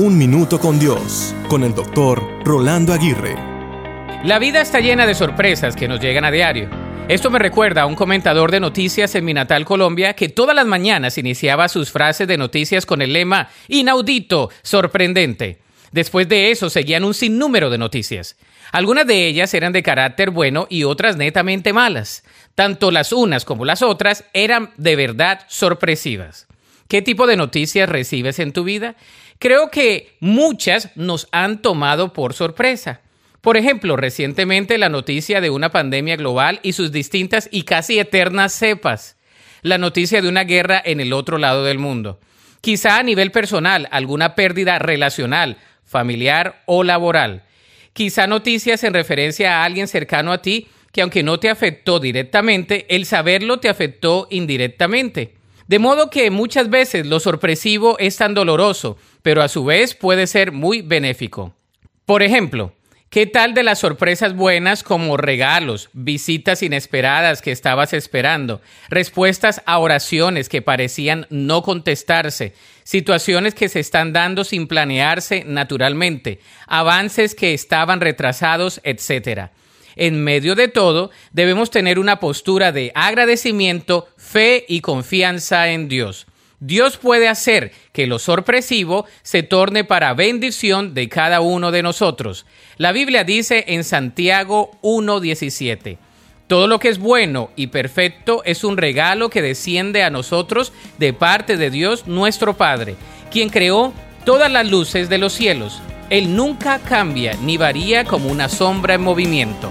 Un Minuto con Dios, con el doctor Rolando Aguirre. La vida está llena de sorpresas que nos llegan a diario. Esto me recuerda a un comentador de noticias en mi natal Colombia que todas las mañanas iniciaba sus frases de noticias con el lema inaudito, sorprendente. Después de eso seguían un sinnúmero de noticias. Algunas de ellas eran de carácter bueno y otras netamente malas. Tanto las unas como las otras eran de verdad sorpresivas. ¿Qué tipo de noticias recibes en tu vida? Creo que muchas nos han tomado por sorpresa. Por ejemplo, recientemente la noticia de una pandemia global y sus distintas y casi eternas cepas. La noticia de una guerra en el otro lado del mundo. Quizá a nivel personal, alguna pérdida relacional, familiar o laboral. Quizá noticias en referencia a alguien cercano a ti que aunque no te afectó directamente, el saberlo te afectó indirectamente. De modo que muchas veces lo sorpresivo es tan doloroso, pero a su vez puede ser muy benéfico. Por ejemplo, ¿Qué tal de las sorpresas buenas como regalos, visitas inesperadas que estabas esperando, respuestas a oraciones que parecían no contestarse, situaciones que se están dando sin planearse naturalmente, avances que estaban retrasados, etcétera? En medio de todo, debemos tener una postura de agradecimiento, fe y confianza en Dios. Dios puede hacer que lo sorpresivo se torne para bendición de cada uno de nosotros. La Biblia dice en Santiago 1.17, todo lo que es bueno y perfecto es un regalo que desciende a nosotros de parte de Dios nuestro Padre, quien creó todas las luces de los cielos. Él nunca cambia ni varía como una sombra en movimiento.